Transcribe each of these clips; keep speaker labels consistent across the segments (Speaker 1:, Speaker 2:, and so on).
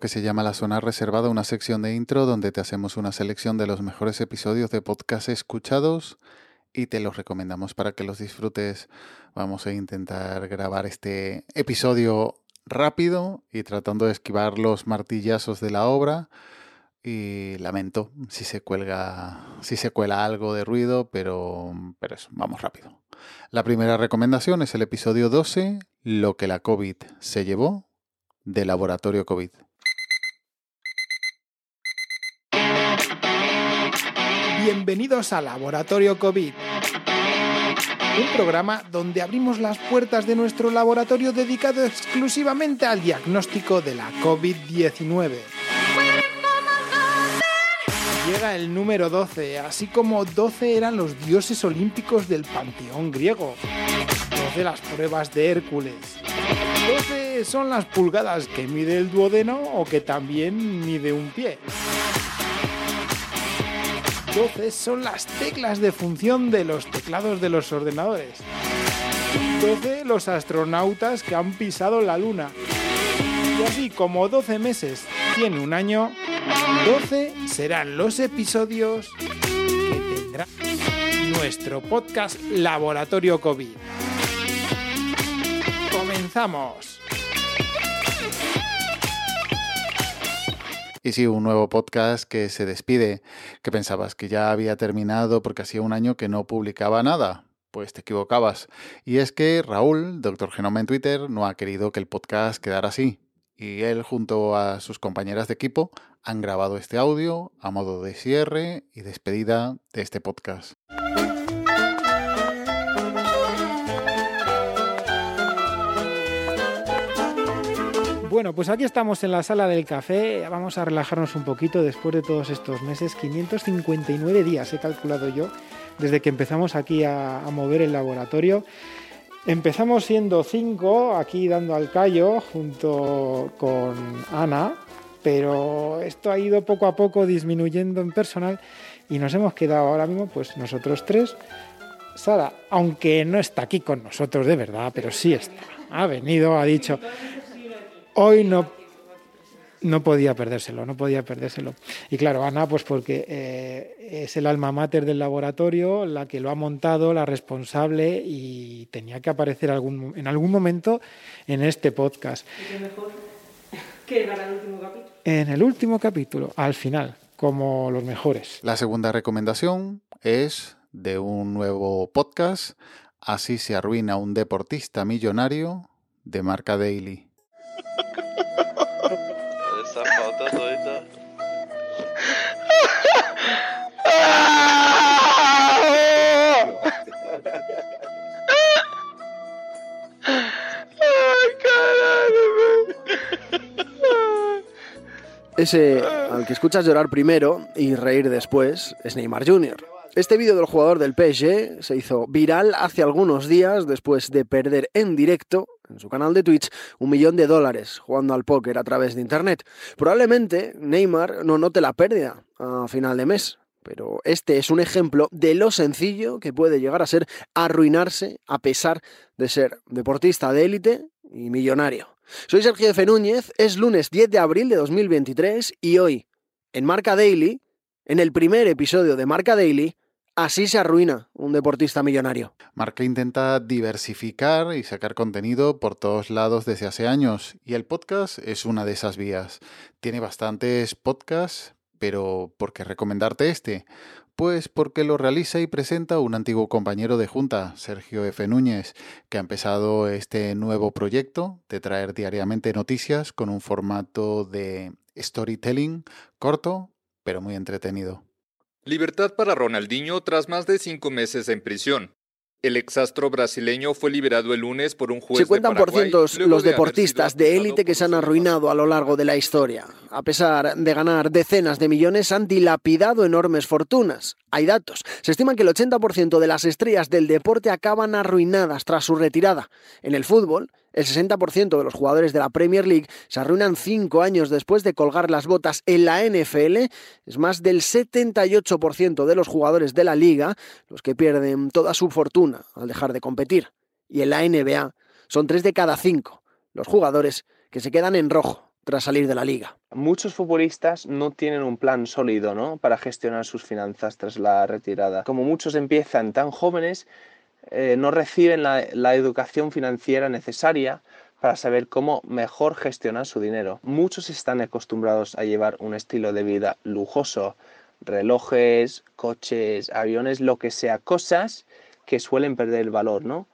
Speaker 1: Que se llama La Zona Reservada, una sección de intro donde te hacemos una selección de los mejores episodios de podcast escuchados y te los recomendamos para que los disfrutes. Vamos a intentar grabar este episodio rápido y tratando de esquivar los martillazos de la obra. Y lamento si se cuelga, si se cuela algo de ruido, pero, pero eso, vamos rápido. La primera recomendación es el episodio 12, Lo que la COVID se llevó de Laboratorio COVID.
Speaker 2: Bienvenidos a Laboratorio COVID, un programa donde abrimos las puertas de nuestro laboratorio dedicado exclusivamente al diagnóstico de la COVID-19. Llega el número 12, así como 12 eran los dioses olímpicos del panteón griego. 12 las pruebas de Hércules. 12 son las pulgadas que mide el duodeno o que también mide un pie. 12 son las teclas de función de los teclados de los ordenadores. 12 los astronautas que han pisado la luna. Y así como 12 meses tiene un año, 12 serán los episodios que tendrá nuestro podcast Laboratorio COVID. Comenzamos.
Speaker 1: Y sí, un nuevo podcast que se despide, que pensabas que ya había terminado porque hacía un año que no publicaba nada. Pues te equivocabas. Y es que Raúl, Doctor Genoma en Twitter, no ha querido que el podcast quedara así. Y él junto a sus compañeras de equipo han grabado este audio a modo de cierre y despedida de este podcast.
Speaker 2: Bueno, pues aquí estamos en la sala del café. Vamos a relajarnos un poquito después de todos estos meses. 559 días he calculado yo desde que empezamos aquí a, mover el laboratorio. Empezamos siendo cinco aquí dando al callo junto con Ana, pero esto ha ido poco a poco disminuyendo en personal y nos hemos quedado ahora mismo pues nosotros tres. Sara, aunque no está aquí con nosotros de verdad, pero sí está. Ha venido, ha dicho, hoy no, no podía perdérselo, no podía perdérselo. Y claro, Ana, pues porque eh, es el alma mater del laboratorio, la que lo ha montado, la responsable y tenía que aparecer algún, en algún momento en este podcast.
Speaker 3: ¿Y qué mejor que al último capítulo?
Speaker 2: En el último capítulo, al final, como los mejores.
Speaker 1: La segunda recomendación es de un nuevo podcast, Así se arruina un deportista millonario de marca Daily.
Speaker 4: Esa foto todita.
Speaker 5: Ese al que escuchas llorar primero y reír después es Neymar Jr. Este vídeo del jugador del PSG se hizo viral hace algunos días después de perder en directo en su canal de Twitch un millón de dólares jugando al póker a través de internet. Probablemente Neymar no note la pérdida a final de mes, pero este es un ejemplo de lo sencillo que puede llegar a ser arruinarse a pesar de ser deportista de élite y millonario. Soy Sergio F. Núñez, es lunes 10 de abril de 2023 y hoy, en Marca Daily, en el primer episodio de Marca Daily, así se arruina un deportista millonario.
Speaker 1: Marca intenta diversificar y sacar contenido por todos lados desde hace años y el podcast es una de esas vías. Tiene bastantes podcasts, pero ¿por qué recomendarte este? Pues porque lo realiza y presenta un antiguo compañero de junta, Sergio F. Núñez, que ha empezado este nuevo proyecto de traer diariamente noticias con un formato de storytelling corto, pero muy entretenido.
Speaker 6: Libertad para Ronaldinho tras más de cinco meses en prisión. El exastro brasileño fue liberado el lunes por un juez
Speaker 5: Se cuentan
Speaker 6: de
Speaker 5: por
Speaker 6: Paraguay,
Speaker 5: cientos
Speaker 6: luego
Speaker 5: los deportistas de élite que
Speaker 6: por
Speaker 5: se han arruinado a lo largo de la historia. A pesar de ganar decenas de millones, han dilapidado enormes fortunas. Hay datos. Se estima que el 80% de las estrellas del deporte acaban arruinadas tras su retirada. En el fútbol, el 60% de los jugadores de la Premier League se arruinan cinco años después de colgar las botas. En la NFL es más del 78% de los jugadores de la liga los que pierden toda su fortuna al dejar de competir. Y en la NBA son tres de cada cinco los jugadores que se quedan en rojo tras salir de la liga.
Speaker 7: Muchos futbolistas no tienen un plan sólido ¿no? para gestionar sus finanzas tras la retirada. Como muchos empiezan tan jóvenes, eh, no reciben la, la educación financiera necesaria para saber cómo mejor gestionar su dinero. Muchos están acostumbrados a llevar un estilo de vida lujoso, relojes, coches, aviones, lo que sea, cosas que suelen perder el valor, ¿no?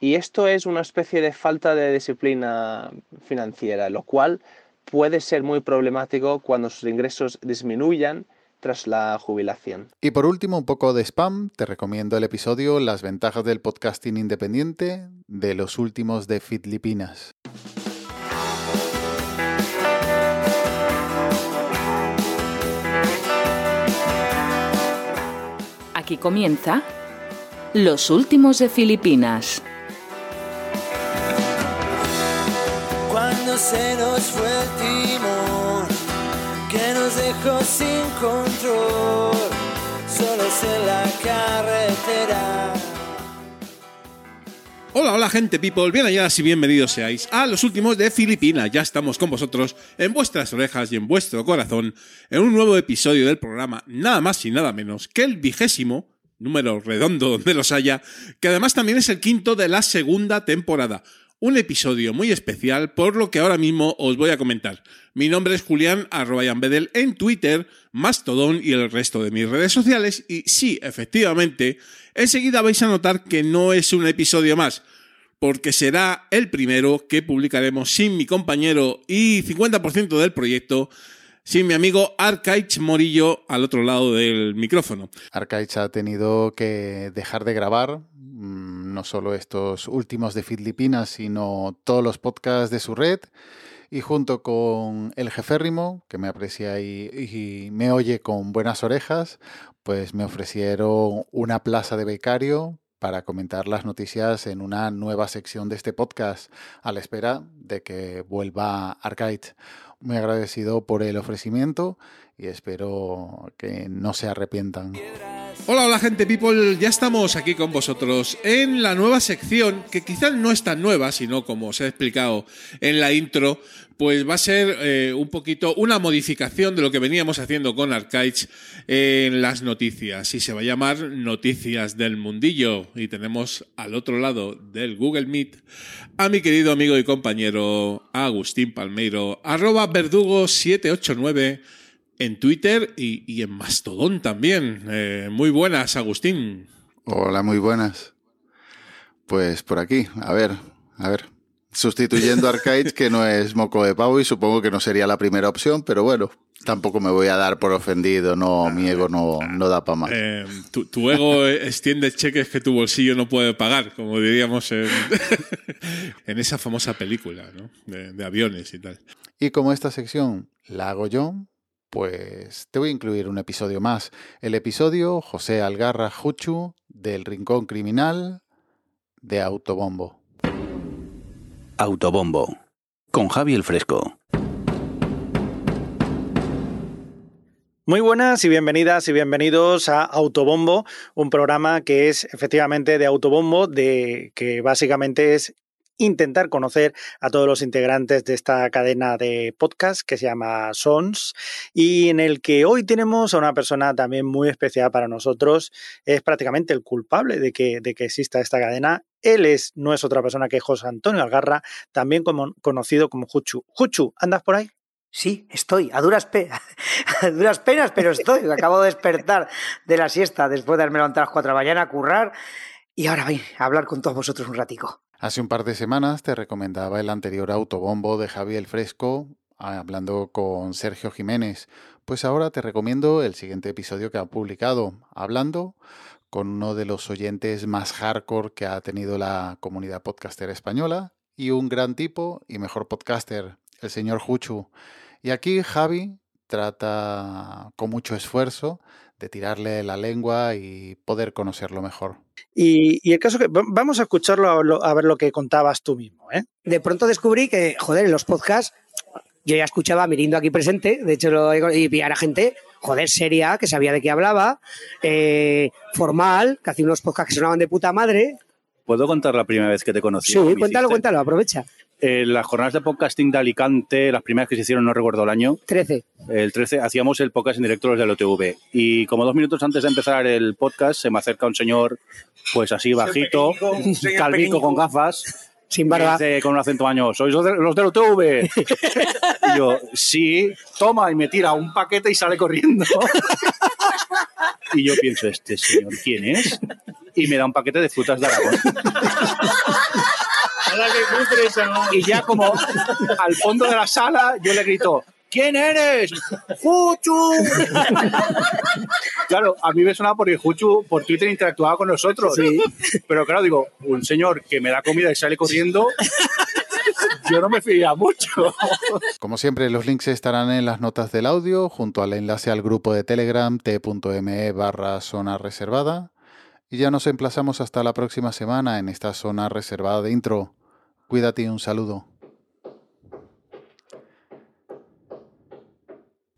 Speaker 7: Y esto es una especie de falta de disciplina financiera, lo cual puede ser muy problemático cuando sus ingresos disminuyan tras la jubilación.
Speaker 1: Y por último, un poco de spam. Te recomiendo el episodio Las ventajas del podcasting independiente de los últimos de Filipinas.
Speaker 8: Aquí comienza Los últimos de Filipinas.
Speaker 9: Cuando se nos fue el timón, que nos dejó sin control, solos en la carretera.
Speaker 10: Hola, hola gente people, bien halladas y bienvenidos seáis a los últimos de Filipinas. Ya estamos con vosotros en vuestras orejas y en vuestro corazón en un nuevo episodio del programa, nada más y nada menos que el vigésimo, número redondo donde los haya, que además también es el quinto de la segunda temporada. Un episodio muy especial por lo que ahora mismo os voy a comentar. Mi nombre es Julián Bedel en Twitter, Mastodon y el resto de mis redes sociales y sí, efectivamente, enseguida vais a notar que no es un episodio más, porque será el primero que publicaremos sin mi compañero y 50% del proyecto, sin mi amigo Arcaich Morillo al otro lado del micrófono.
Speaker 1: Arcaich ha tenido que dejar de grabar mm, no solo estos últimos de Filipinas, sino todos los podcasts de su red. Y junto con el jeférrimo, que me aprecia y, me oye con buenas orejas, pues me ofrecieron una plaza de becario para comentar las noticias en una nueva sección de este podcast, a la espera de que vuelva Arcade. Muy agradecido por el ofrecimiento y espero que no se arrepientan.
Speaker 10: Hola, hola gente people, ya estamos aquí con vosotros en la nueva sección, que quizás no es tan nueva, sino como os he explicado en la intro, pues va a ser eh, un poquito una modificación de lo que veníamos haciendo con Archives en las noticias. Y se va a llamar Noticias del Mundillo. Y tenemos al otro lado del Google Meet a mi querido amigo y compañero Agustín Palmeiro, arroba verdugo789 en Twitter y, en Mastodon también. Eh, muy buenas, Agustín.
Speaker 1: Hola, muy buenas. Pues por aquí, a ver, a ver. Sustituyendo a Arcade, que no es moco de pavo y supongo que no sería la primera opción, pero bueno, tampoco me voy a dar por ofendido, no, mi ego no, no da para más.
Speaker 10: Eh, tu, ego extiende cheques que tu bolsillo no puede pagar, como diríamos en, en esa famosa película ¿no? de, de aviones y tal.
Speaker 1: Y como esta sección la hago yo, pues te voy a incluir un episodio más. El episodio José Algarra Juchu del Rincón Criminal de Autobombo.
Speaker 11: Autobombo con Javi el Fresco.
Speaker 2: Muy buenas y bienvenidas y bienvenidos a Autobombo, un programa que es efectivamente de Autobombo, de que básicamente es intentar conocer a todos los integrantes de esta cadena de podcast que se llama Sons y en el que hoy tenemos a una persona también muy especial para nosotros. Es prácticamente el culpable de que, de que exista esta cadena. Él es, no es otra persona que José Antonio Algarra, también conocido como Juchu. Juchu, ¿andas por ahí?
Speaker 12: Sí, estoy, a duras, penas, a duras penas, pero estoy. Acabo de despertar de la siesta después de haberme levantado a las 4 de la mañana a currar y ahora voy a hablar con todos vosotros un ratico.
Speaker 1: Hace un par de semanas te recomendaba el anterior autobombo de Javier Fresco, hablando con Sergio Jiménez. Pues ahora te recomiendo el siguiente episodio que ha publicado, hablando con uno de los oyentes más hardcore que ha tenido la comunidad podcaster española y un gran tipo y mejor podcaster, el señor Juchu. Y aquí Javi trata con mucho esfuerzo de tirarle la lengua y poder conocerlo mejor.
Speaker 2: Y, el caso que vamos a escucharlo a, ver lo que contabas tú mismo. ¿eh?
Speaker 12: De pronto descubrí que, joder, en los podcasts yo ya escuchaba a Mirindo aquí presente, de hecho lo y era gente, joder, seria, que sabía de qué hablaba, eh, formal, que hacía unos podcasts que sonaban de puta madre.
Speaker 11: ¿Puedo contar la primera vez que te conocí?
Speaker 12: Sí, cuéntalo, cuéntalo, aprovecha.
Speaker 13: En las jornadas de podcasting de Alicante, las primeras que se hicieron, no recuerdo el año.
Speaker 12: 13.
Speaker 13: El 13 hacíamos el podcast en directo los del OTV. Y como dos minutos antes de empezar el podcast, se me acerca un señor, pues así bajito,
Speaker 12: señor
Speaker 13: calvico con gafas.
Speaker 12: Sin barba.
Speaker 13: y dice con un acento año, ¿sois los, de- los del OTV? y yo, sí, toma, y me tira un paquete y sale corriendo. y yo pienso, ¿este señor quién es? Y me da un paquete de frutas de Aragón. Y ya como al fondo de la sala, yo le grito, ¿quién eres? ¡Juchu! Claro, a mí me sonaba porque Juchu por Twitter interactuaba con nosotros. Pero claro, digo, un señor que me da comida y sale corriendo, yo no me fiaría mucho.
Speaker 1: Como siempre, los links estarán en las notas del audio, junto al enlace al grupo de Telegram t.me barra zona reservada. Y ya nos emplazamos hasta la próxima semana en esta zona reservada de intro. Cuídate y un saludo.